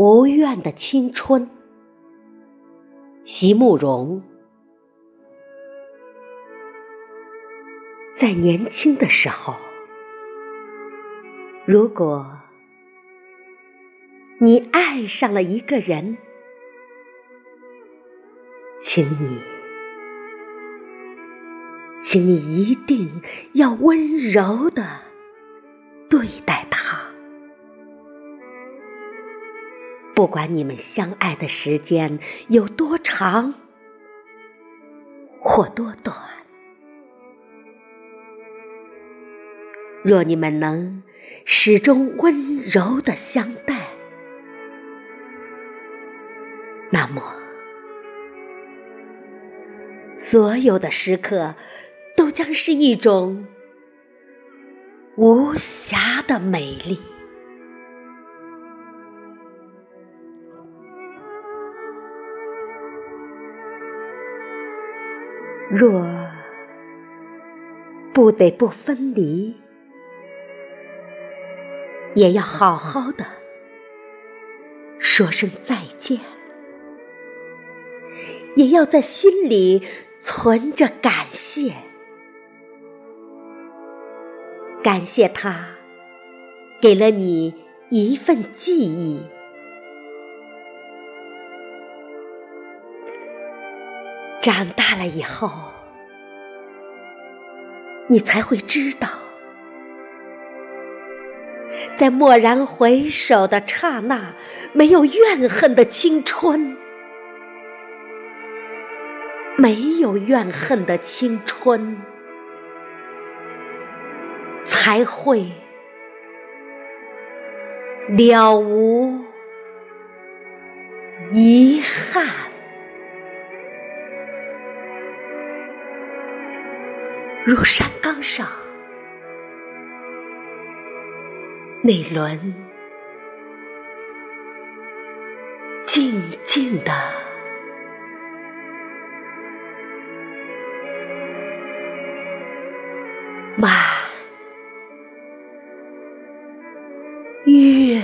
无怨的青春，席慕容。在年轻的时候，如果你爱上了一个人，请你，请你一定要温柔的对待不管你们相爱的时间有多长或多短，若你们能始终温柔的相待，那么所有的时刻都将是一种无瑕的美丽。若不得不分离，也要好好的说声再见，也要在心里存着感谢，感谢他给了你一份记忆。长大了以后，你才会知道，在蓦然回首的刹那，没有怨恨的青春，没有怨恨的青春，才会了无遗憾。如山岗上那轮静静的满月。